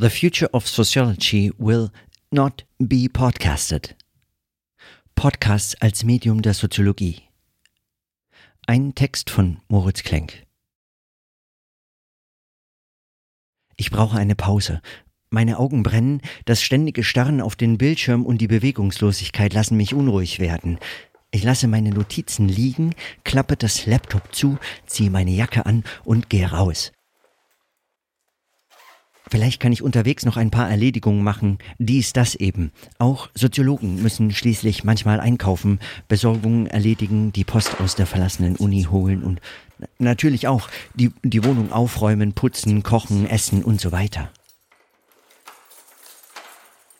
The future of sociology will not be podcasted. Podcasts als Medium der Soziologie. Ein Text von Moritz Klenk. Ich brauche eine Pause. Meine Augen brennen, das ständige Starren auf den Bildschirm und die Bewegungslosigkeit lassen mich unruhig werden. Ich lasse meine Notizen liegen, klappe das Laptop zu, ziehe meine Jacke an und gehe raus. Vielleicht kann ich unterwegs noch ein paar Erledigungen machen. Dies, das eben. Auch Soziologen müssen schließlich manchmal einkaufen, Besorgungen erledigen, die Post aus der verlassenen Uni holen und natürlich auch die, die Wohnung aufräumen, putzen, kochen, essen und so weiter.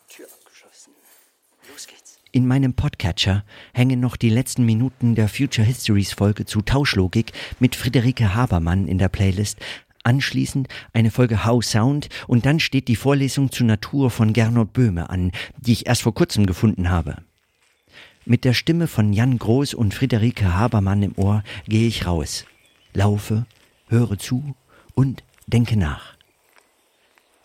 Tür abgeschlossen. Los geht's. In meinem Podcatcher hängen noch die letzten Minuten der Future Histories Folge zu Tauschlogik mit Friederike Habermann in der Playlist, Anschließend eine Folge How Sound und dann steht die Vorlesung zur Natur von Gernot Böhme an, die ich erst vor kurzem gefunden habe. Mit der Stimme von Jan Groß und Friederike Habermann im Ohr gehe ich raus, laufe, höre zu und denke nach.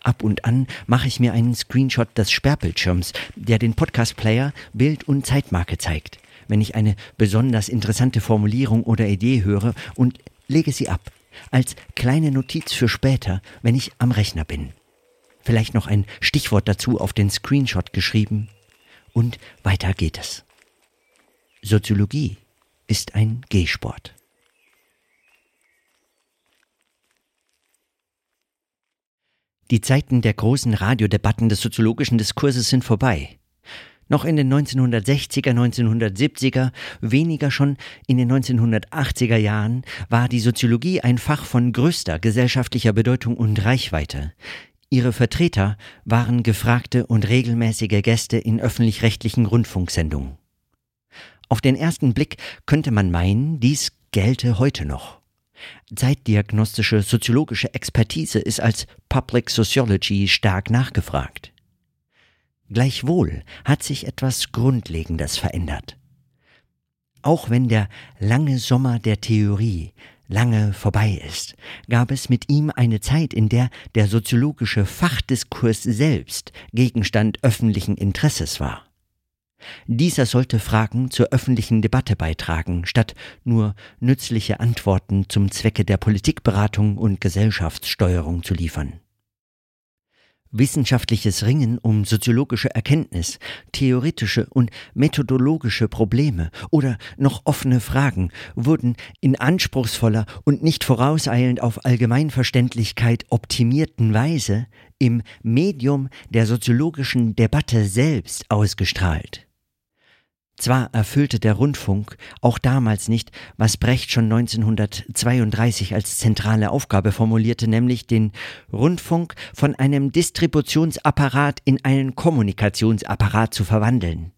Ab und an mache ich mir einen Screenshot des Sperrbildschirms, der den Podcast-Player Bild und Zeitmarke zeigt, wenn ich eine besonders interessante Formulierung oder Idee höre und lege sie ab als kleine Notiz für später, wenn ich am Rechner bin. Vielleicht noch ein Stichwort dazu auf den Screenshot geschrieben. Und weiter geht es. Soziologie ist ein Gehsport. Die Zeiten der großen Radiodebatten des soziologischen Diskurses sind vorbei. Noch in den 1960er, 1970er, weniger schon in den 1980er Jahren war die Soziologie ein Fach von größter gesellschaftlicher Bedeutung und Reichweite. Ihre Vertreter waren gefragte und regelmäßige Gäste in öffentlich-rechtlichen Rundfunksendungen. Auf den ersten Blick könnte man meinen, dies gelte heute noch. Zeitdiagnostische soziologische Expertise ist als Public Sociology stark nachgefragt. Gleichwohl hat sich etwas Grundlegendes verändert. Auch wenn der lange Sommer der Theorie lange vorbei ist, gab es mit ihm eine Zeit, in der der soziologische Fachdiskurs selbst Gegenstand öffentlichen Interesses war. Dieser sollte Fragen zur öffentlichen Debatte beitragen, statt nur nützliche Antworten zum Zwecke der Politikberatung und Gesellschaftssteuerung zu liefern. Wissenschaftliches Ringen um soziologische Erkenntnis, theoretische und methodologische Probleme oder noch offene Fragen wurden in anspruchsvoller und nicht vorauseilend auf Allgemeinverständlichkeit optimierten Weise im Medium der soziologischen Debatte selbst ausgestrahlt. Zwar erfüllte der Rundfunk auch damals nicht, was Brecht schon 1932 als zentrale Aufgabe formulierte, nämlich den Rundfunk von einem Distributionsapparat in einen Kommunikationsapparat zu verwandeln.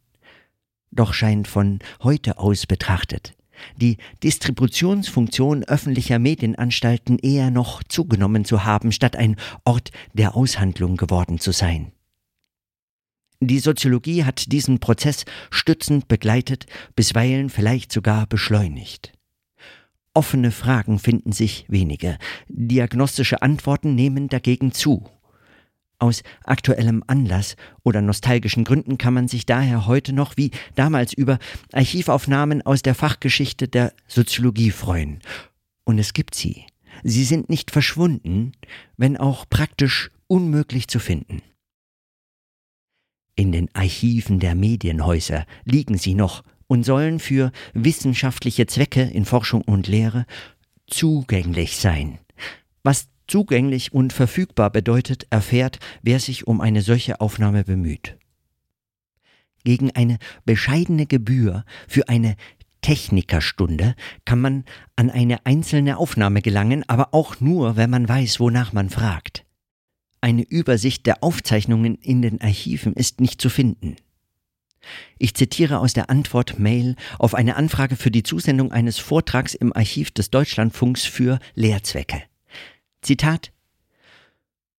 Doch scheint von heute aus betrachtet die Distributionsfunktion öffentlicher Medienanstalten eher noch zugenommen zu haben, statt ein Ort der Aushandlung geworden zu sein. Die Soziologie hat diesen Prozess stützend begleitet, bisweilen vielleicht sogar beschleunigt. Offene Fragen finden sich wenige, diagnostische Antworten nehmen dagegen zu. Aus aktuellem Anlass oder nostalgischen Gründen kann man sich daher heute noch wie damals über Archivaufnahmen aus der Fachgeschichte der Soziologie freuen. Und es gibt sie. Sie sind nicht verschwunden, wenn auch praktisch unmöglich zu finden. In den Archiven der Medienhäuser liegen sie noch und sollen für wissenschaftliche Zwecke in Forschung und Lehre zugänglich sein. Was zugänglich und verfügbar bedeutet, erfährt, wer sich um eine solche Aufnahme bemüht. Gegen eine bescheidene Gebühr für eine Technikerstunde kann man an eine einzelne Aufnahme gelangen, aber auch nur, wenn man weiß, wonach man fragt. Eine Übersicht der Aufzeichnungen in den Archiven ist nicht zu finden. Ich zitiere aus der Antwort-Mail auf eine Anfrage für die Zusendung eines Vortrags im Archiv des Deutschlandfunks für Lehrzwecke. Zitat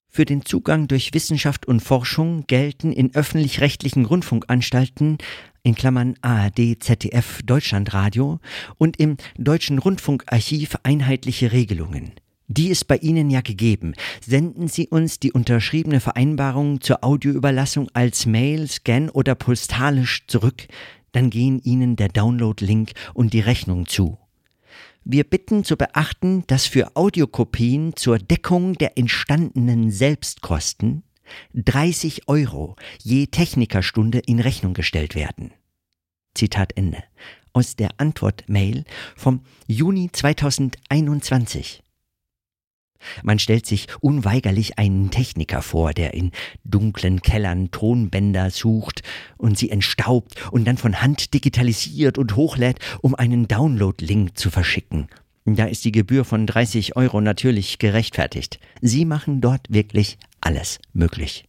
Für den Zugang durch Wissenschaft und Forschung gelten in öffentlich-rechtlichen Rundfunkanstalten in Klammern ARD, ZDF, Deutschlandradio und im Deutschen Rundfunkarchiv einheitliche Regelungen. Die ist bei Ihnen ja gegeben. Senden Sie uns die unterschriebene Vereinbarung zur Audioüberlassung als Mail, Scan oder postalisch zurück, dann gehen Ihnen der Download-Link und die Rechnung zu. Wir bitten zu beachten, dass für Audiokopien zur Deckung der entstandenen Selbstkosten 30 Euro je Technikerstunde in Rechnung gestellt werden. Zitat Ende. Aus der Antwort-Mail vom Juni 2021. Man stellt sich unweigerlich einen Techniker vor, der in dunklen Kellern Tonbänder sucht und sie entstaubt und dann von Hand digitalisiert und hochlädt, um einen Download-Link zu verschicken. Da ist die Gebühr von 30 Euro natürlich gerechtfertigt. Sie machen dort wirklich alles möglich.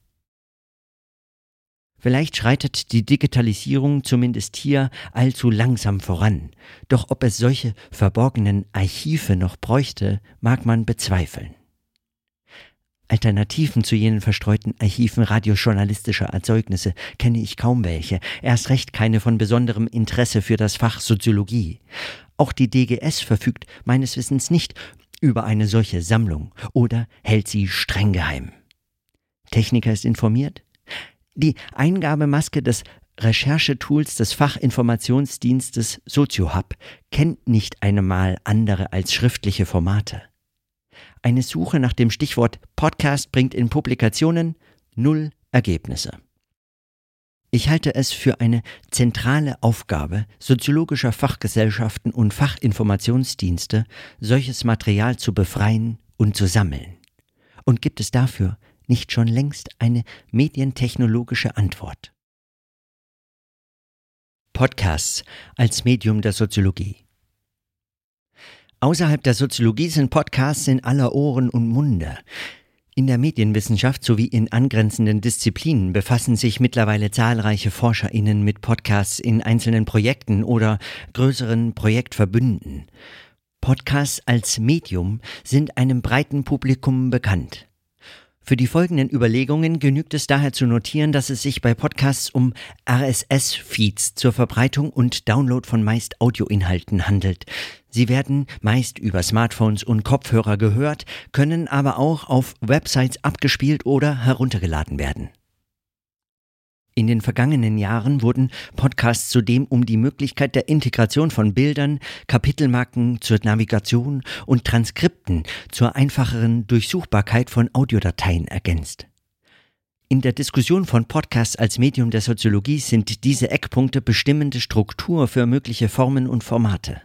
Vielleicht schreitet die Digitalisierung zumindest hier allzu langsam voran. Doch ob es solche verborgenen Archive noch bräuchte, mag man bezweifeln. Alternativen zu jenen verstreuten Archiven radiojournalistischer Erzeugnisse kenne ich kaum welche, erst recht keine von besonderem Interesse für das Fach Soziologie. Auch die DGS verfügt meines Wissens nicht über eine solche Sammlung oder hält sie streng geheim. Techniker ist informiert? Die Eingabemaske des Recherchetools des Fachinformationsdienstes SozioHub kennt nicht einmal andere als schriftliche Formate. Eine Suche nach dem Stichwort Podcast bringt in Publikationen null Ergebnisse. Ich halte es für eine zentrale Aufgabe soziologischer Fachgesellschaften und Fachinformationsdienste, solches Material zu befreien und zu sammeln. Und gibt es dafür nicht schon längst eine medientechnologische Antwort? Podcasts als Medium der Soziologie. Außerhalb der Soziologie sind Podcasts in aller Ohren und Munde. In der Medienwissenschaft sowie in angrenzenden Disziplinen befassen sich mittlerweile zahlreiche Forscherinnen mit Podcasts in einzelnen Projekten oder größeren Projektverbünden. Podcasts als Medium sind einem breiten Publikum bekannt. Für die folgenden Überlegungen genügt es daher zu notieren, dass es sich bei Podcasts um RSS-Feeds zur Verbreitung und Download von meist Audioinhalten handelt. Sie werden meist über Smartphones und Kopfhörer gehört, können aber auch auf Websites abgespielt oder heruntergeladen werden. In den vergangenen Jahren wurden Podcasts zudem um die Möglichkeit der Integration von Bildern, Kapitelmarken zur Navigation und Transkripten zur einfacheren Durchsuchbarkeit von Audiodateien ergänzt. In der Diskussion von Podcasts als Medium der Soziologie sind diese Eckpunkte bestimmende Struktur für mögliche Formen und Formate.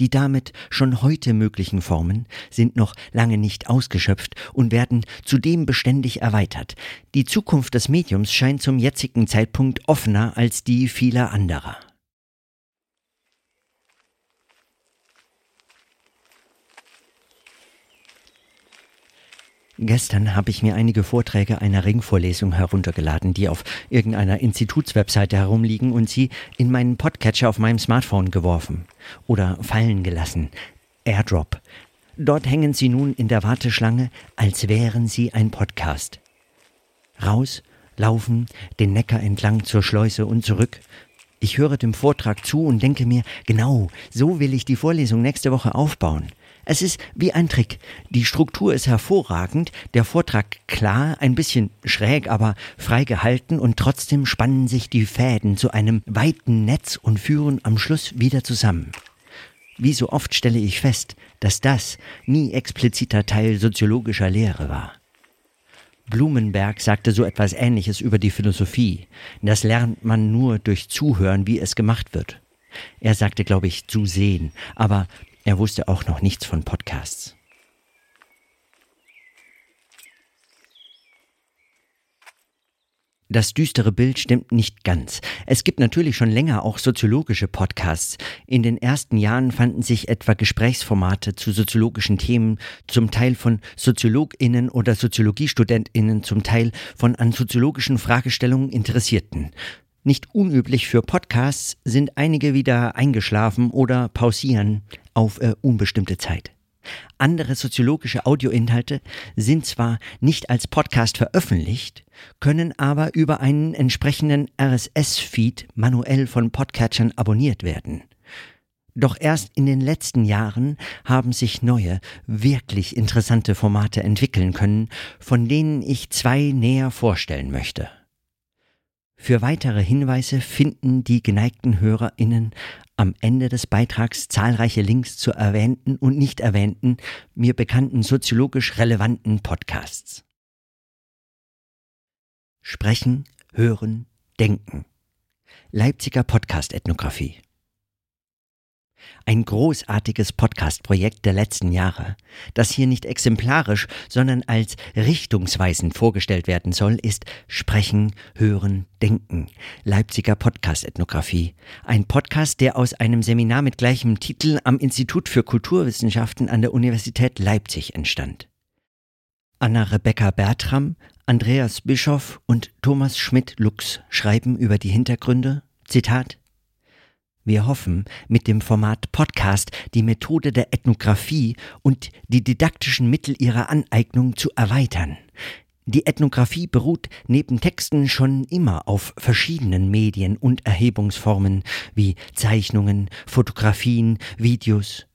Die damit schon heute möglichen Formen sind noch lange nicht ausgeschöpft und werden zudem beständig erweitert. Die Zukunft des Mediums scheint zum jetzigen Zeitpunkt offener als die vieler anderer. Gestern habe ich mir einige Vorträge einer Ringvorlesung heruntergeladen, die auf irgendeiner Institutswebseite herumliegen und sie in meinen Podcatcher auf meinem Smartphone geworfen oder fallen gelassen. Airdrop. Dort hängen sie nun in der Warteschlange, als wären sie ein Podcast. Raus, laufen, den Neckar entlang zur Schleuse und zurück. Ich höre dem Vortrag zu und denke mir, genau, so will ich die Vorlesung nächste Woche aufbauen. Es ist wie ein Trick. Die Struktur ist hervorragend, der Vortrag klar, ein bisschen schräg, aber frei gehalten und trotzdem spannen sich die Fäden zu einem weiten Netz und führen am Schluss wieder zusammen. Wie so oft stelle ich fest, dass das nie expliziter Teil soziologischer Lehre war. Blumenberg sagte so etwas Ähnliches über die Philosophie. Das lernt man nur durch Zuhören, wie es gemacht wird. Er sagte, glaube ich, zu sehen, aber er wusste auch noch nichts von Podcasts. Das düstere Bild stimmt nicht ganz. Es gibt natürlich schon länger auch soziologische Podcasts. In den ersten Jahren fanden sich etwa Gesprächsformate zu soziologischen Themen, zum Teil von Soziologinnen oder Soziologiestudentinnen, zum Teil von an soziologischen Fragestellungen Interessierten. Nicht unüblich für Podcasts sind einige wieder eingeschlafen oder pausieren auf äh, unbestimmte Zeit. Andere soziologische Audioinhalte sind zwar nicht als Podcast veröffentlicht, können aber über einen entsprechenden RSS-Feed manuell von Podcatchern abonniert werden. Doch erst in den letzten Jahren haben sich neue, wirklich interessante Formate entwickeln können, von denen ich zwei näher vorstellen möchte. Für weitere Hinweise finden die geneigten HörerInnen am Ende des Beitrags zahlreiche Links zu erwähnten und nicht erwähnten, mir bekannten soziologisch relevanten Podcasts. Sprechen, hören, denken. Leipziger Podcast-Ethnographie. Ein großartiges Podcast-Projekt der letzten Jahre, das hier nicht exemplarisch, sondern als richtungsweisend vorgestellt werden soll, ist Sprechen, Hören, Denken, Leipziger Podcast-Ethnographie. Ein Podcast, der aus einem Seminar mit gleichem Titel am Institut für Kulturwissenschaften an der Universität Leipzig entstand. Anna-Rebecca Bertram, Andreas Bischoff und Thomas Schmidt-Lux schreiben über die Hintergründe, Zitat, wir hoffen, mit dem Format Podcast die Methode der Ethnographie und die didaktischen Mittel ihrer Aneignung zu erweitern. Die Ethnographie beruht neben Texten schon immer auf verschiedenen Medien und Erhebungsformen wie Zeichnungen, Fotografien, Videos.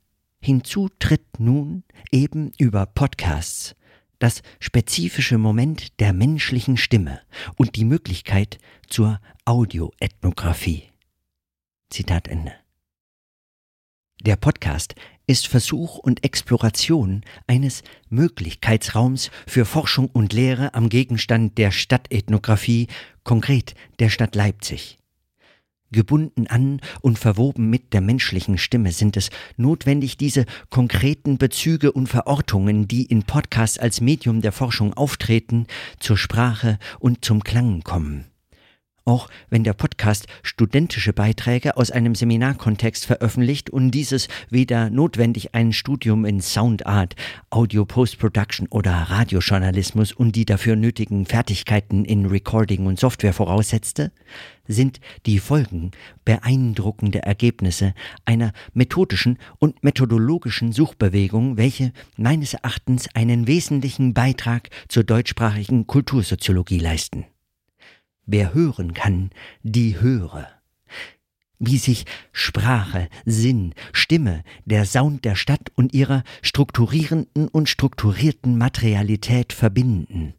Hinzu tritt nun eben über Podcasts das spezifische Moment der menschlichen Stimme und die Möglichkeit zur Audioethnographie. Zitat Ende. Der Podcast ist Versuch und Exploration eines Möglichkeitsraums für Forschung und Lehre am Gegenstand der Stadtethnographie, konkret der Stadt Leipzig. Gebunden an und verwoben mit der menschlichen Stimme sind es notwendig, diese konkreten Bezüge und Verortungen, die in Podcasts als Medium der Forschung auftreten, zur Sprache und zum Klang kommen. Auch wenn der Podcast studentische Beiträge aus einem Seminarkontext veröffentlicht und dieses weder notwendig ein Studium in Soundart, Audio Post-Production oder Radiojournalismus und die dafür nötigen Fertigkeiten in Recording und Software voraussetzte, sind die Folgen beeindruckende Ergebnisse einer methodischen und methodologischen Suchbewegung, welche meines Erachtens einen wesentlichen Beitrag zur deutschsprachigen Kultursoziologie leisten. Wer hören kann, die höre. Wie sich Sprache, Sinn, Stimme, der Sound der Stadt und ihrer strukturierenden und strukturierten Materialität verbinden.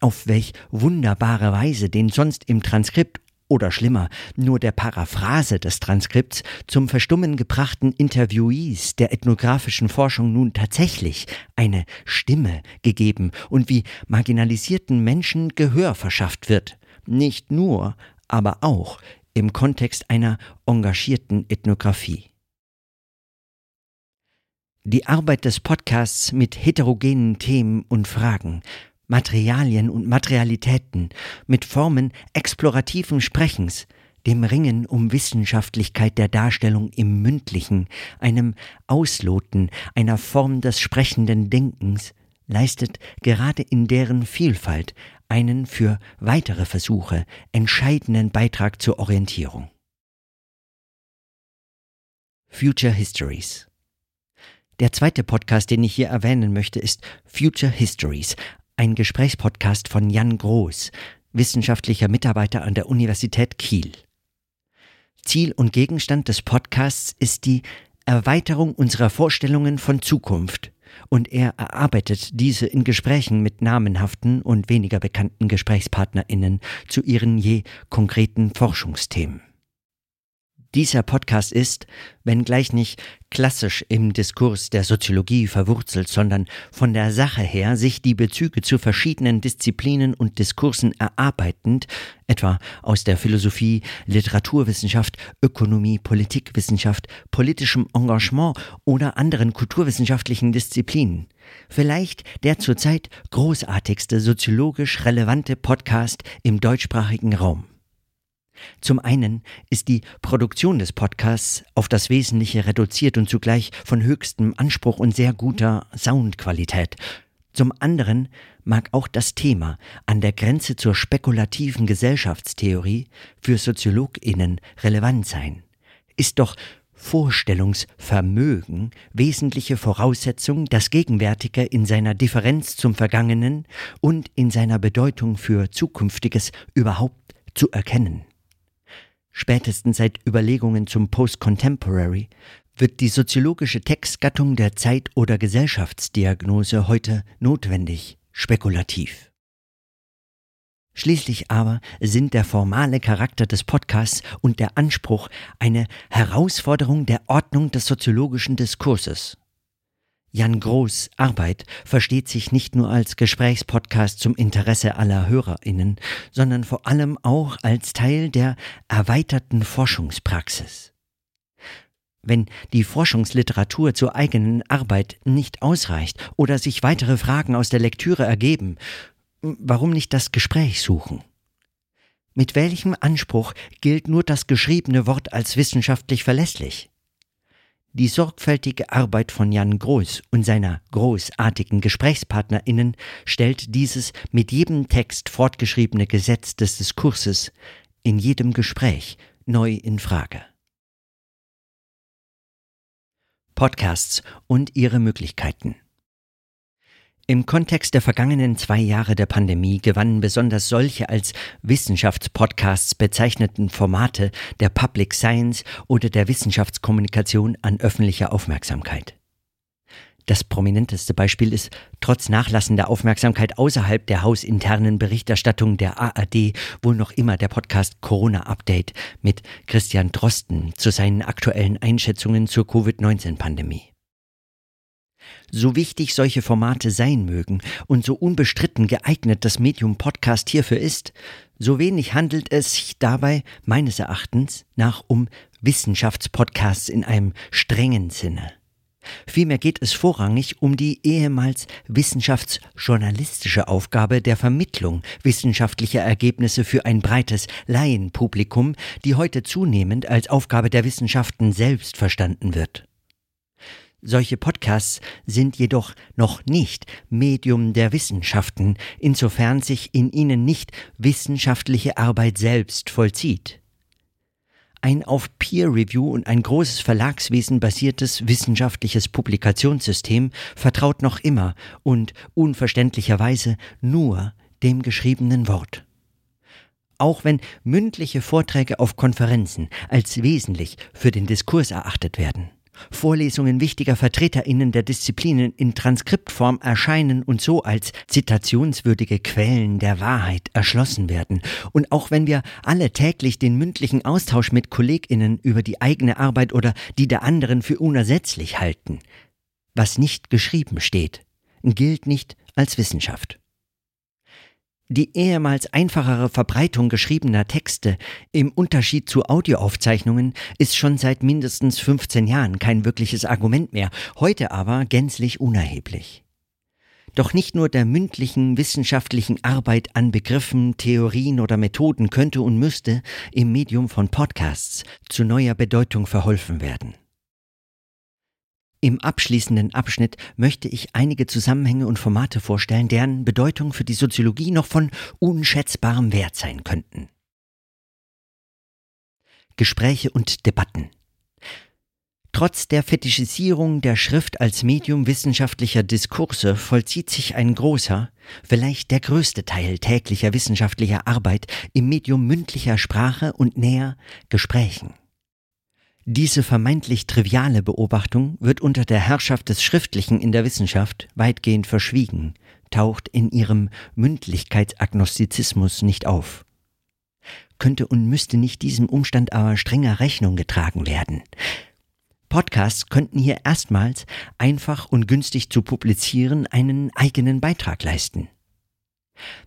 Auf welch wunderbare Weise den sonst im Transkript oder schlimmer, nur der Paraphrase des Transkripts zum Verstummen gebrachten Interviewees der ethnografischen Forschung nun tatsächlich eine Stimme gegeben und wie marginalisierten Menschen Gehör verschafft wird nicht nur, aber auch im Kontext einer engagierten Ethnographie. Die Arbeit des Podcasts mit heterogenen Themen und Fragen, Materialien und Materialitäten, mit Formen explorativen Sprechens, dem Ringen um Wissenschaftlichkeit der Darstellung im Mündlichen, einem Ausloten einer Form des sprechenden Denkens, leistet gerade in deren Vielfalt einen für weitere Versuche entscheidenden Beitrag zur Orientierung. Future Histories Der zweite Podcast, den ich hier erwähnen möchte, ist Future Histories, ein Gesprächspodcast von Jan Groß, wissenschaftlicher Mitarbeiter an der Universität Kiel. Ziel und Gegenstand des Podcasts ist die Erweiterung unserer Vorstellungen von Zukunft und er erarbeitet diese in Gesprächen mit namenhaften und weniger bekannten Gesprächspartnerinnen zu ihren je konkreten Forschungsthemen. Dieser Podcast ist, wenngleich nicht klassisch im Diskurs der Soziologie verwurzelt, sondern von der Sache her sich die Bezüge zu verschiedenen Disziplinen und Diskursen erarbeitend, etwa aus der Philosophie, Literaturwissenschaft, Ökonomie, Politikwissenschaft, politischem Engagement oder anderen kulturwissenschaftlichen Disziplinen. Vielleicht der zurzeit großartigste soziologisch relevante Podcast im deutschsprachigen Raum. Zum einen ist die Produktion des Podcasts auf das Wesentliche reduziert und zugleich von höchstem Anspruch und sehr guter Soundqualität. Zum anderen mag auch das Thema an der Grenze zur spekulativen Gesellschaftstheorie für Soziologinnen relevant sein. Ist doch Vorstellungsvermögen wesentliche Voraussetzung, das Gegenwärtige in seiner Differenz zum Vergangenen und in seiner Bedeutung für Zukünftiges überhaupt zu erkennen. Spätestens seit Überlegungen zum Post-Contemporary wird die soziologische Textgattung der Zeit- oder Gesellschaftsdiagnose heute notwendig, spekulativ. Schließlich aber sind der formale Charakter des Podcasts und der Anspruch eine Herausforderung der Ordnung des soziologischen Diskurses. Jan Groß Arbeit versteht sich nicht nur als Gesprächspodcast zum Interesse aller Hörerinnen, sondern vor allem auch als Teil der erweiterten Forschungspraxis. Wenn die Forschungsliteratur zur eigenen Arbeit nicht ausreicht oder sich weitere Fragen aus der Lektüre ergeben, warum nicht das Gespräch suchen? Mit welchem Anspruch gilt nur das geschriebene Wort als wissenschaftlich verlässlich? Die sorgfältige Arbeit von Jan Groß und seiner großartigen GesprächspartnerInnen stellt dieses mit jedem Text fortgeschriebene Gesetz des Diskurses in jedem Gespräch neu in Frage. Podcasts und ihre Möglichkeiten. Im Kontext der vergangenen zwei Jahre der Pandemie gewannen besonders solche als Wissenschaftspodcasts bezeichneten Formate der Public Science oder der Wissenschaftskommunikation an öffentlicher Aufmerksamkeit. Das prominenteste Beispiel ist trotz nachlassender Aufmerksamkeit außerhalb der hausinternen Berichterstattung der ARD wohl noch immer der Podcast Corona Update mit Christian Drosten zu seinen aktuellen Einschätzungen zur Covid-19-Pandemie. So wichtig solche Formate sein mögen und so unbestritten geeignet das Medium Podcast hierfür ist, so wenig handelt es sich dabei meines Erachtens nach um Wissenschaftspodcasts in einem strengen Sinne. Vielmehr geht es vorrangig um die ehemals wissenschaftsjournalistische Aufgabe der Vermittlung wissenschaftlicher Ergebnisse für ein breites Laienpublikum, die heute zunehmend als Aufgabe der Wissenschaften selbst verstanden wird. Solche Podcasts sind jedoch noch nicht Medium der Wissenschaften, insofern sich in ihnen nicht wissenschaftliche Arbeit selbst vollzieht. Ein auf Peer Review und ein großes Verlagswesen basiertes wissenschaftliches Publikationssystem vertraut noch immer und unverständlicherweise nur dem geschriebenen Wort. Auch wenn mündliche Vorträge auf Konferenzen als wesentlich für den Diskurs erachtet werden. Vorlesungen wichtiger VertreterInnen der Disziplinen in Transkriptform erscheinen und so als zitationswürdige Quellen der Wahrheit erschlossen werden. Und auch wenn wir alle täglich den mündlichen Austausch mit KollegInnen über die eigene Arbeit oder die der anderen für unersetzlich halten, was nicht geschrieben steht, gilt nicht als Wissenschaft. Die ehemals einfachere Verbreitung geschriebener Texte im Unterschied zu Audioaufzeichnungen ist schon seit mindestens 15 Jahren kein wirkliches Argument mehr, heute aber gänzlich unerheblich. Doch nicht nur der mündlichen wissenschaftlichen Arbeit an Begriffen, Theorien oder Methoden könnte und müsste im Medium von Podcasts zu neuer Bedeutung verholfen werden. Im abschließenden Abschnitt möchte ich einige Zusammenhänge und Formate vorstellen, deren Bedeutung für die Soziologie noch von unschätzbarem Wert sein könnten. Gespräche und Debatten. Trotz der Fetischisierung der Schrift als Medium wissenschaftlicher Diskurse vollzieht sich ein großer, vielleicht der größte Teil täglicher wissenschaftlicher Arbeit im Medium mündlicher Sprache und näher Gesprächen. Diese vermeintlich triviale Beobachtung wird unter der Herrschaft des Schriftlichen in der Wissenschaft weitgehend verschwiegen, taucht in ihrem Mündlichkeitsagnostizismus nicht auf. Könnte und müsste nicht diesem Umstand aber strenger Rechnung getragen werden. Podcasts könnten hier erstmals einfach und günstig zu publizieren einen eigenen Beitrag leisten.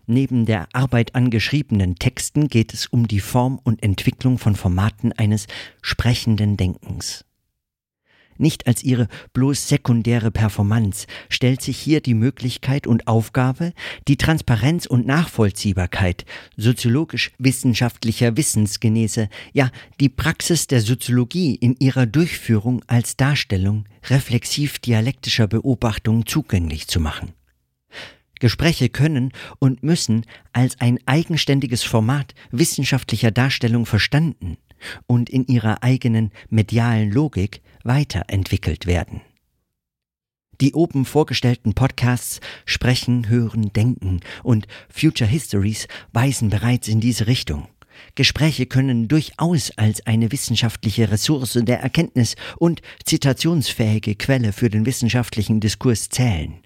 Neben der Arbeit an geschriebenen Texten geht es um die Form und Entwicklung von Formaten eines sprechenden Denkens. Nicht als ihre bloß sekundäre Performance stellt sich hier die Möglichkeit und Aufgabe, die Transparenz und Nachvollziehbarkeit soziologisch-wissenschaftlicher Wissensgenese, ja die Praxis der Soziologie in ihrer Durchführung als Darstellung reflexiv-dialektischer Beobachtung zugänglich zu machen. Gespräche können und müssen als ein eigenständiges Format wissenschaftlicher Darstellung verstanden und in ihrer eigenen medialen Logik weiterentwickelt werden. Die oben vorgestellten Podcasts Sprechen, Hören, Denken und Future Histories weisen bereits in diese Richtung. Gespräche können durchaus als eine wissenschaftliche Ressource der Erkenntnis und zitationsfähige Quelle für den wissenschaftlichen Diskurs zählen.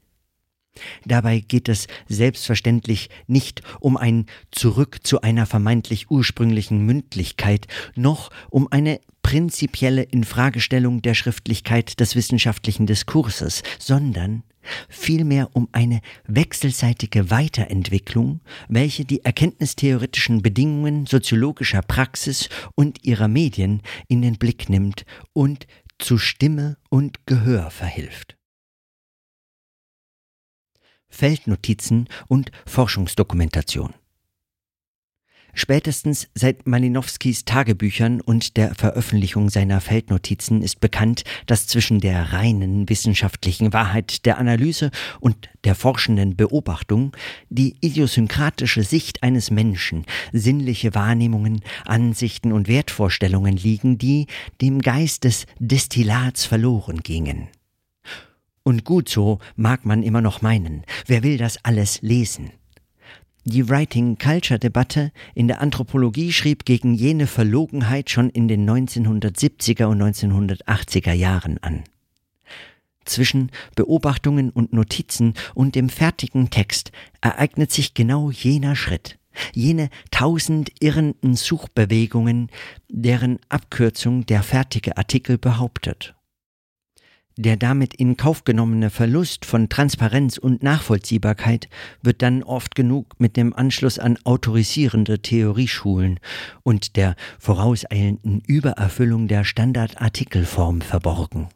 Dabei geht es selbstverständlich nicht um ein Zurück zu einer vermeintlich ursprünglichen Mündlichkeit, noch um eine prinzipielle Infragestellung der Schriftlichkeit des wissenschaftlichen Diskurses, sondern vielmehr um eine wechselseitige Weiterentwicklung, welche die erkenntnistheoretischen Bedingungen soziologischer Praxis und ihrer Medien in den Blick nimmt und zu Stimme und Gehör verhilft. Feldnotizen und Forschungsdokumentation Spätestens seit Malinowskis Tagebüchern und der Veröffentlichung seiner Feldnotizen ist bekannt, dass zwischen der reinen wissenschaftlichen Wahrheit der Analyse und der forschenden Beobachtung die idiosynkratische Sicht eines Menschen, sinnliche Wahrnehmungen, Ansichten und Wertvorstellungen liegen, die dem Geist des Destillats verloren gingen. Und gut so mag man immer noch meinen, wer will das alles lesen? Die Writing-Culture-Debatte in der Anthropologie schrieb gegen jene Verlogenheit schon in den 1970er und 1980er Jahren an. Zwischen Beobachtungen und Notizen und dem fertigen Text ereignet sich genau jener Schritt, jene tausend irrenden Suchbewegungen, deren Abkürzung der fertige Artikel behauptet. Der damit in Kauf genommene Verlust von Transparenz und Nachvollziehbarkeit wird dann oft genug mit dem Anschluss an autorisierende Theorieschulen und der vorauseilenden Übererfüllung der Standardartikelform verborgen.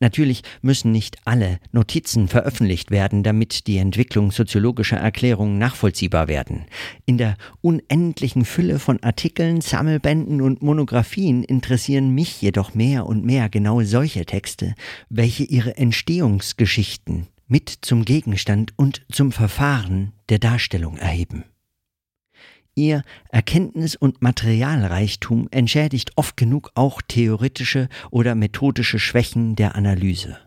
Natürlich müssen nicht alle Notizen veröffentlicht werden, damit die Entwicklung soziologischer Erklärungen nachvollziehbar werden. In der unendlichen Fülle von Artikeln, Sammelbänden und Monographien interessieren mich jedoch mehr und mehr genau solche Texte, welche ihre Entstehungsgeschichten mit zum Gegenstand und zum Verfahren der Darstellung erheben. Ihr Erkenntnis- und Materialreichtum entschädigt oft genug auch theoretische oder methodische Schwächen der Analyse.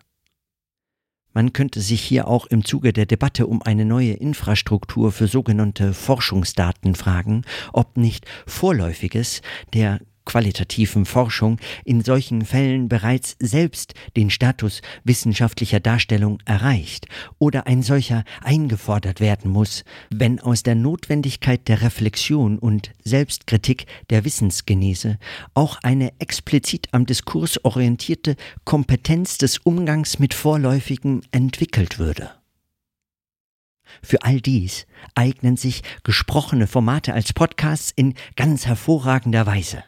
Man könnte sich hier auch im Zuge der Debatte um eine neue Infrastruktur für sogenannte Forschungsdaten fragen, ob nicht Vorläufiges der qualitativen Forschung in solchen Fällen bereits selbst den Status wissenschaftlicher Darstellung erreicht oder ein solcher eingefordert werden muss, wenn aus der Notwendigkeit der Reflexion und Selbstkritik der Wissensgenese auch eine explizit am Diskurs orientierte Kompetenz des Umgangs mit Vorläufigen entwickelt würde. Für all dies eignen sich gesprochene Formate als Podcasts in ganz hervorragender Weise.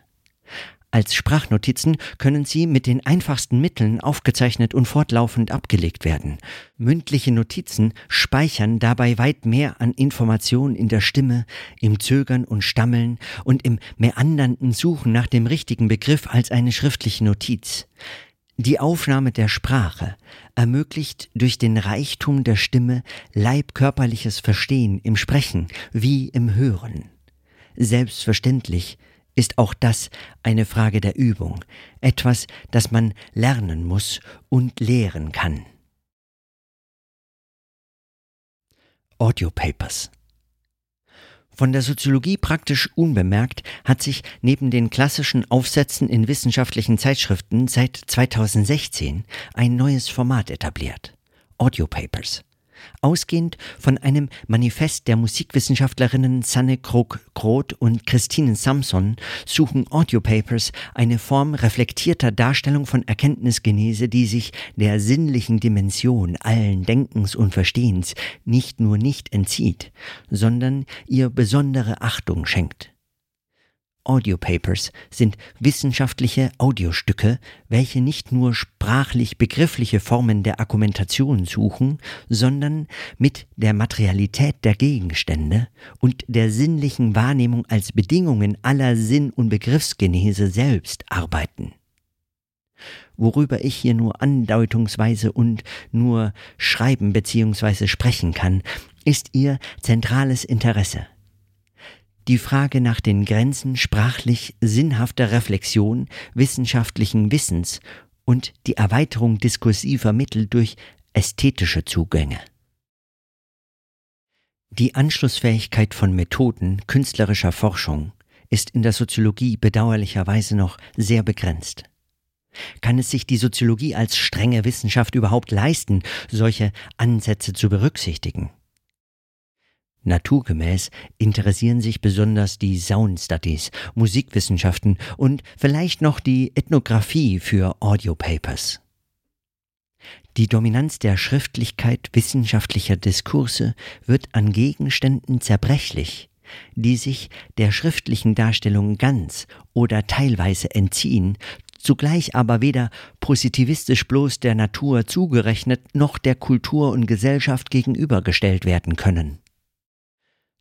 Als Sprachnotizen können sie mit den einfachsten Mitteln aufgezeichnet und fortlaufend abgelegt werden. Mündliche Notizen speichern dabei weit mehr an Information in der Stimme, im Zögern und Stammeln und im meandernden Suchen nach dem richtigen Begriff als eine schriftliche Notiz. Die Aufnahme der Sprache ermöglicht durch den Reichtum der Stimme leibkörperliches Verstehen im Sprechen wie im Hören. Selbstverständlich ist auch das eine Frage der Übung, etwas, das man lernen muss und lehren kann. Audiopapers von der Soziologie praktisch unbemerkt hat sich neben den klassischen Aufsätzen in wissenschaftlichen Zeitschriften seit 2016 ein neues Format etabliert. Audiopapers. Ausgehend von einem Manifest der Musikwissenschaftlerinnen Sanne Krog-Groth und Christine Samson suchen Audiopapers eine Form reflektierter Darstellung von Erkenntnisgenese, die sich der sinnlichen Dimension allen Denkens und Verstehens nicht nur nicht entzieht, sondern ihr besondere Achtung schenkt. Audiopapers sind wissenschaftliche Audiostücke, welche nicht nur sprachlich begriffliche Formen der Argumentation suchen, sondern mit der Materialität der Gegenstände und der sinnlichen Wahrnehmung als Bedingungen aller Sinn- und Begriffsgenese selbst arbeiten. Worüber ich hier nur andeutungsweise und nur schreiben bzw. sprechen kann, ist ihr zentrales Interesse – die Frage nach den Grenzen sprachlich sinnhafter Reflexion, wissenschaftlichen Wissens und die Erweiterung diskursiver Mittel durch ästhetische Zugänge. Die Anschlussfähigkeit von Methoden künstlerischer Forschung ist in der Soziologie bedauerlicherweise noch sehr begrenzt. Kann es sich die Soziologie als strenge Wissenschaft überhaupt leisten, solche Ansätze zu berücksichtigen? Naturgemäß interessieren sich besonders die Sound Studies, Musikwissenschaften und vielleicht noch die Ethnographie für Audiopapers. Die Dominanz der Schriftlichkeit wissenschaftlicher Diskurse wird an Gegenständen zerbrechlich, die sich der schriftlichen Darstellung ganz oder teilweise entziehen, zugleich aber weder positivistisch bloß der Natur zugerechnet noch der Kultur und Gesellschaft gegenübergestellt werden können.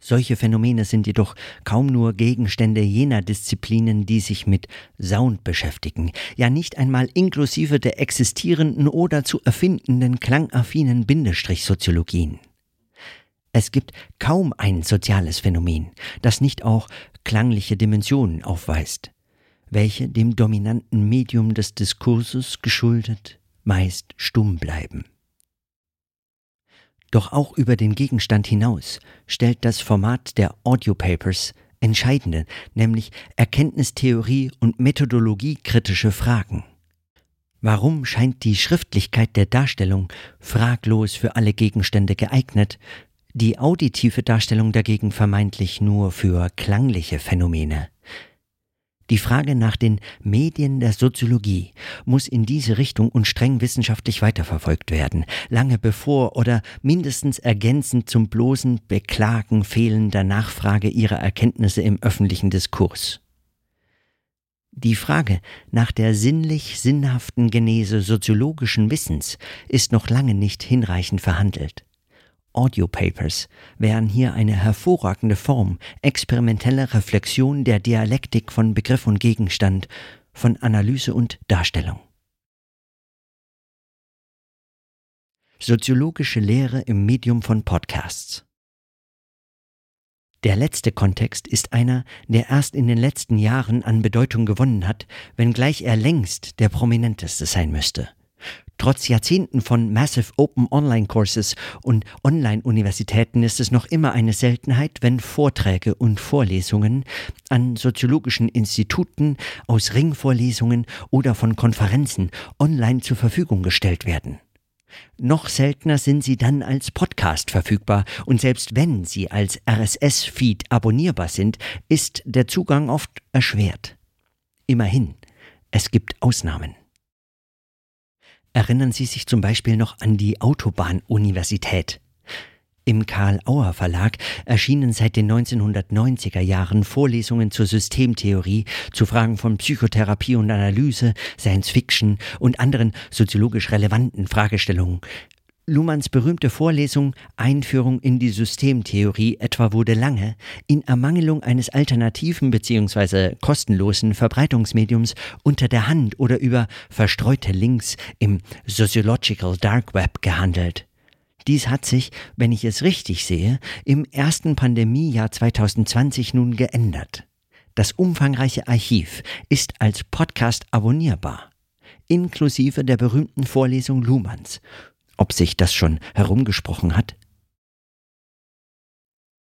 Solche Phänomene sind jedoch kaum nur Gegenstände jener Disziplinen, die sich mit Sound beschäftigen, ja nicht einmal inklusive der existierenden oder zu erfindenden klangaffinen Bindestrichsoziologien. Es gibt kaum ein soziales Phänomen, das nicht auch klangliche Dimensionen aufweist, welche dem dominanten Medium des Diskurses geschuldet meist stumm bleiben. Doch auch über den Gegenstand hinaus stellt das Format der Audiopapers entscheidende, nämlich Erkenntnistheorie und Methodologie kritische Fragen. Warum scheint die Schriftlichkeit der Darstellung fraglos für alle Gegenstände geeignet, die auditive Darstellung dagegen vermeintlich nur für klangliche Phänomene? Die Frage nach den Medien der Soziologie muss in diese Richtung und streng wissenschaftlich weiterverfolgt werden, lange bevor oder mindestens ergänzend zum bloßen Beklagen fehlender Nachfrage ihrer Erkenntnisse im öffentlichen Diskurs. Die Frage nach der sinnlich sinnhaften Genese soziologischen Wissens ist noch lange nicht hinreichend verhandelt. Audiopapers wären hier eine hervorragende Form experimenteller Reflexion der Dialektik von Begriff und Gegenstand, von Analyse und Darstellung. Soziologische Lehre im Medium von Podcasts. Der letzte Kontext ist einer, der erst in den letzten Jahren an Bedeutung gewonnen hat, wenngleich er längst der prominenteste sein müsste. Trotz Jahrzehnten von Massive Open Online Courses und Online-Universitäten ist es noch immer eine Seltenheit, wenn Vorträge und Vorlesungen an soziologischen Instituten, aus Ringvorlesungen oder von Konferenzen online zur Verfügung gestellt werden. Noch seltener sind sie dann als Podcast verfügbar und selbst wenn sie als RSS-Feed abonnierbar sind, ist der Zugang oft erschwert. Immerhin, es gibt Ausnahmen. Erinnern Sie sich zum Beispiel noch an die Autobahnuniversität? Im Karl-Auer Verlag erschienen seit den 1990er Jahren Vorlesungen zur Systemtheorie, zu Fragen von Psychotherapie und Analyse, Science Fiction und anderen soziologisch relevanten Fragestellungen. Luhmanns berühmte Vorlesung Einführung in die Systemtheorie etwa wurde lange in Ermangelung eines alternativen bzw. kostenlosen Verbreitungsmediums unter der Hand oder über verstreute Links im Sociological Dark Web gehandelt. Dies hat sich, wenn ich es richtig sehe, im ersten Pandemiejahr 2020 nun geändert. Das umfangreiche Archiv ist als Podcast abonnierbar, inklusive der berühmten Vorlesung Luhmanns ob sich das schon herumgesprochen hat?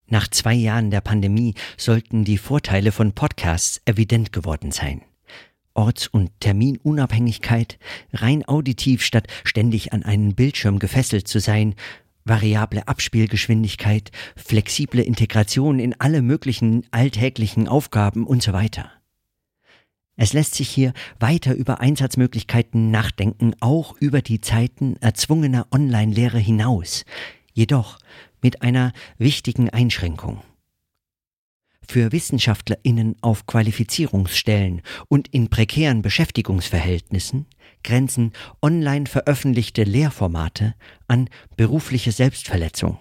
Nach zwei Jahren der Pandemie sollten die Vorteile von Podcasts evident geworden sein. Orts- und Terminunabhängigkeit, rein auditiv statt ständig an einen Bildschirm gefesselt zu sein, variable Abspielgeschwindigkeit, flexible Integration in alle möglichen alltäglichen Aufgaben und so weiter. Es lässt sich hier weiter über Einsatzmöglichkeiten nachdenken, auch über die Zeiten erzwungener Online-Lehre hinaus, jedoch mit einer wichtigen Einschränkung. Für Wissenschaftlerinnen auf Qualifizierungsstellen und in prekären Beschäftigungsverhältnissen grenzen online veröffentlichte Lehrformate an berufliche Selbstverletzung.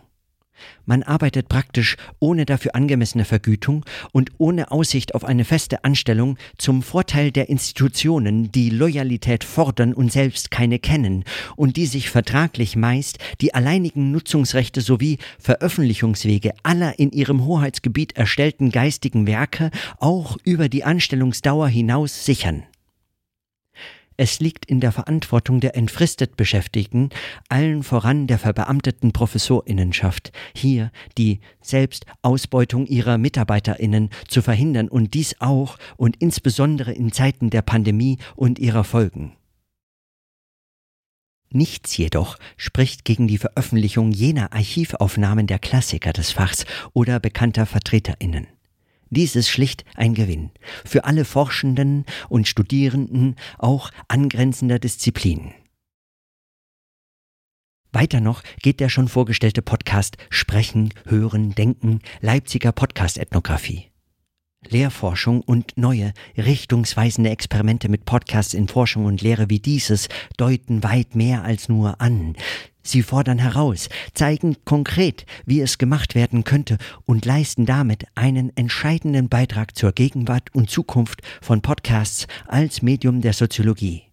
Man arbeitet praktisch ohne dafür angemessene Vergütung und ohne Aussicht auf eine feste Anstellung zum Vorteil der Institutionen, die Loyalität fordern und selbst keine kennen und die sich vertraglich meist die alleinigen Nutzungsrechte sowie Veröffentlichungswege aller in ihrem Hoheitsgebiet erstellten geistigen Werke auch über die Anstellungsdauer hinaus sichern. Es liegt in der Verantwortung der entfristet Beschäftigten, allen voran der verbeamteten Professorinnenschaft, hier die Selbstausbeutung ihrer Mitarbeiterinnen zu verhindern und dies auch und insbesondere in Zeiten der Pandemie und ihrer Folgen. Nichts jedoch spricht gegen die Veröffentlichung jener Archivaufnahmen der Klassiker des Fachs oder bekannter Vertreterinnen. Dies ist schlicht ein Gewinn für alle Forschenden und Studierenden auch angrenzender Disziplinen. Weiter noch geht der schon vorgestellte Podcast Sprechen, Hören, Denken Leipziger Podcast-Ethnographie. Lehrforschung und neue, richtungsweisende Experimente mit Podcasts in Forschung und Lehre wie dieses deuten weit mehr als nur an. Sie fordern heraus, zeigen konkret, wie es gemacht werden könnte und leisten damit einen entscheidenden Beitrag zur Gegenwart und Zukunft von Podcasts als Medium der Soziologie.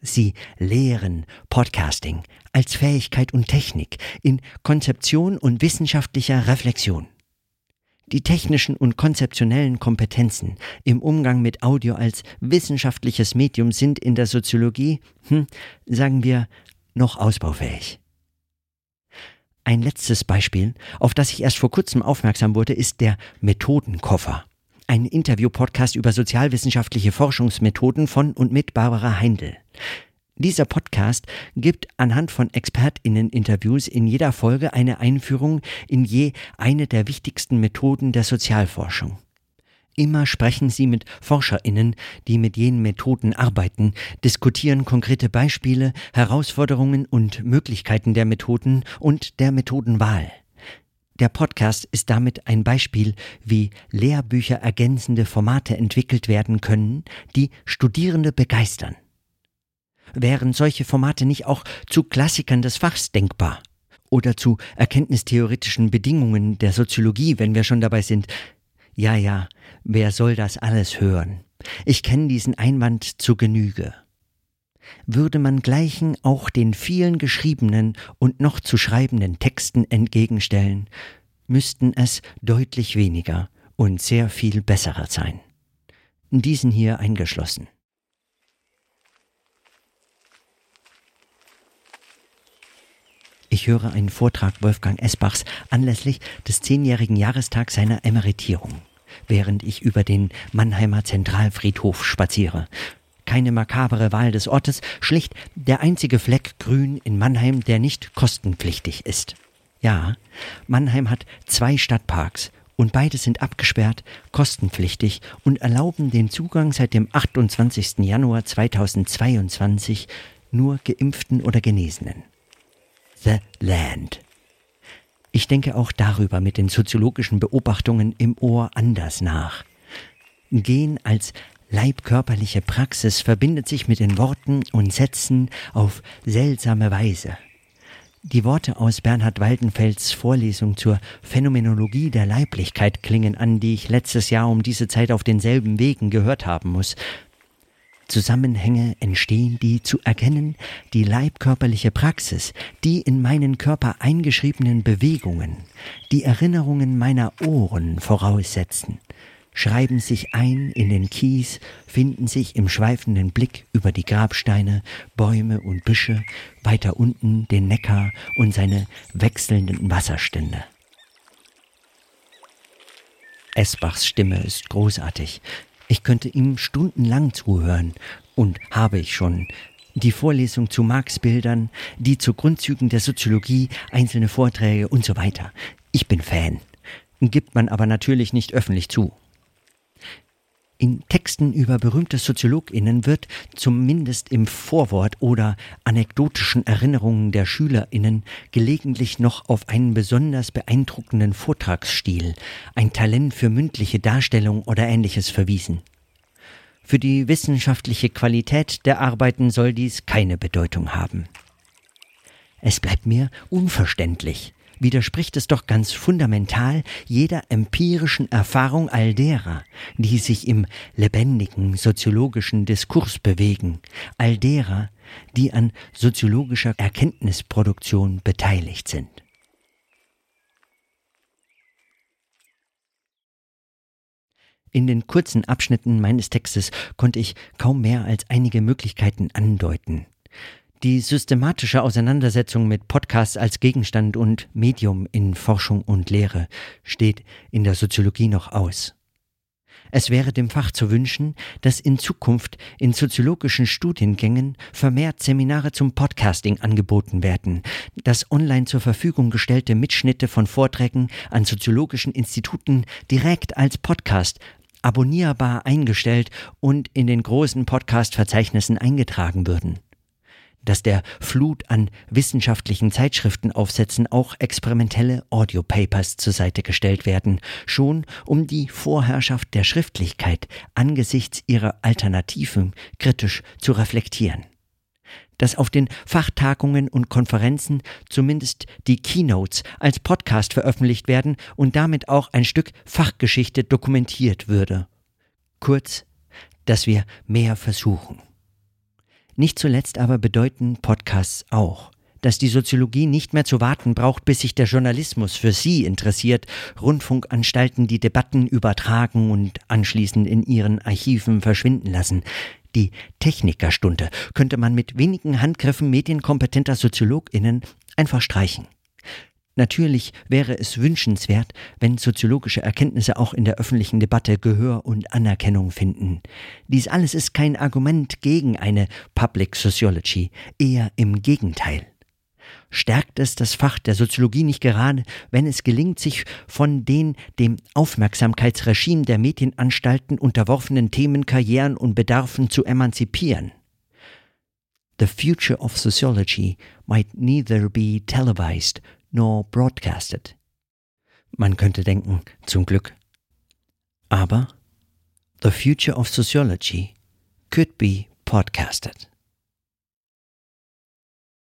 Sie lehren Podcasting als Fähigkeit und Technik in Konzeption und wissenschaftlicher Reflexion. Die technischen und konzeptionellen Kompetenzen im Umgang mit Audio als wissenschaftliches Medium sind in der Soziologie, hm, sagen wir, noch ausbaufähig. Ein letztes Beispiel, auf das ich erst vor kurzem aufmerksam wurde, ist der Methodenkoffer. Ein Interview-Podcast über sozialwissenschaftliche Forschungsmethoden von und mit Barbara Heindl. Dieser Podcast gibt anhand von Expertinnen-Interviews in jeder Folge eine Einführung in je eine der wichtigsten Methoden der Sozialforschung. Immer sprechen sie mit Forscherinnen, die mit jenen Methoden arbeiten, diskutieren konkrete Beispiele, Herausforderungen und Möglichkeiten der Methoden und der Methodenwahl. Der Podcast ist damit ein Beispiel, wie Lehrbücher ergänzende Formate entwickelt werden können, die Studierende begeistern. Wären solche Formate nicht auch zu Klassikern des Fachs denkbar? Oder zu erkenntnistheoretischen Bedingungen der Soziologie, wenn wir schon dabei sind? Ja, ja, wer soll das alles hören? Ich kenne diesen Einwand zu Genüge. Würde man gleichen auch den vielen geschriebenen und noch zu schreibenden Texten entgegenstellen, müssten es deutlich weniger und sehr viel besserer sein. Diesen hier eingeschlossen. Ich höre einen Vortrag Wolfgang Esbachs anlässlich des zehnjährigen Jahrestags seiner Emeritierung, während ich über den Mannheimer Zentralfriedhof spaziere. Keine makabere Wahl des Ortes, schlicht der einzige Fleck grün in Mannheim, der nicht kostenpflichtig ist. Ja, Mannheim hat zwei Stadtparks und beide sind abgesperrt, kostenpflichtig und erlauben den Zugang seit dem 28. Januar 2022 nur Geimpften oder Genesenen. The Land. Ich denke auch darüber mit den soziologischen Beobachtungen im Ohr anders nach. Gehen als leibkörperliche Praxis verbindet sich mit den Worten und Sätzen auf seltsame Weise. Die Worte aus Bernhard Waldenfels Vorlesung zur Phänomenologie der Leiblichkeit klingen an, die ich letztes Jahr um diese Zeit auf denselben Wegen gehört haben muss, Zusammenhänge entstehen, die zu erkennen, die leibkörperliche Praxis, die in meinen Körper eingeschriebenen Bewegungen, die Erinnerungen meiner Ohren voraussetzen, schreiben sich ein in den Kies, finden sich im schweifenden Blick über die Grabsteine, Bäume und Büsche, weiter unten den Neckar und seine wechselnden Wasserstände. Esbachs Stimme ist großartig. Ich könnte ihm stundenlang zuhören und habe ich schon. Die Vorlesung zu Marx-Bildern, die zu Grundzügen der Soziologie, einzelne Vorträge und so weiter. Ich bin Fan. Gibt man aber natürlich nicht öffentlich zu. In Texten über berühmte SoziologInnen wird zumindest im Vorwort oder anekdotischen Erinnerungen der SchülerInnen gelegentlich noch auf einen besonders beeindruckenden Vortragsstil, ein Talent für mündliche Darstellung oder ähnliches verwiesen. Für die wissenschaftliche Qualität der Arbeiten soll dies keine Bedeutung haben. Es bleibt mir unverständlich, widerspricht es doch ganz fundamental jeder empirischen Erfahrung all derer, die sich im lebendigen soziologischen Diskurs bewegen, all derer, die an soziologischer Erkenntnisproduktion beteiligt sind. In den kurzen Abschnitten meines Textes konnte ich kaum mehr als einige Möglichkeiten andeuten. Die systematische Auseinandersetzung mit Podcasts als Gegenstand und Medium in Forschung und Lehre steht in der Soziologie noch aus. Es wäre dem Fach zu wünschen, dass in Zukunft in soziologischen Studiengängen vermehrt Seminare zum Podcasting angeboten werden, dass online zur Verfügung gestellte Mitschnitte von Vorträgen an soziologischen Instituten direkt als Podcast abonnierbar eingestellt und in den großen Podcast-Verzeichnissen eingetragen würden dass der Flut an wissenschaftlichen Zeitschriftenaufsätzen auch experimentelle Audiopapers zur Seite gestellt werden, schon um die Vorherrschaft der Schriftlichkeit angesichts ihrer Alternativen kritisch zu reflektieren dass auf den Fachtagungen und Konferenzen zumindest die Keynotes als Podcast veröffentlicht werden und damit auch ein Stück Fachgeschichte dokumentiert würde. Kurz, dass wir mehr versuchen. Nicht zuletzt aber bedeuten Podcasts auch, dass die Soziologie nicht mehr zu warten braucht, bis sich der Journalismus für sie interessiert, Rundfunkanstalten die Debatten übertragen und anschließend in ihren Archiven verschwinden lassen. Die Technikerstunde könnte man mit wenigen Handgriffen medienkompetenter SoziologInnen einfach streichen. Natürlich wäre es wünschenswert, wenn soziologische Erkenntnisse auch in der öffentlichen Debatte Gehör und Anerkennung finden. Dies alles ist kein Argument gegen eine Public Sociology, eher im Gegenteil. Stärkt es das Fach der Soziologie nicht gerade, wenn es gelingt, sich von den dem Aufmerksamkeitsregime der Medienanstalten unterworfenen Themen, Karrieren und Bedarfen zu emanzipieren? The future of sociology might neither be televised nor broadcasted. Man könnte denken, zum Glück. Aber the future of sociology could be podcasted.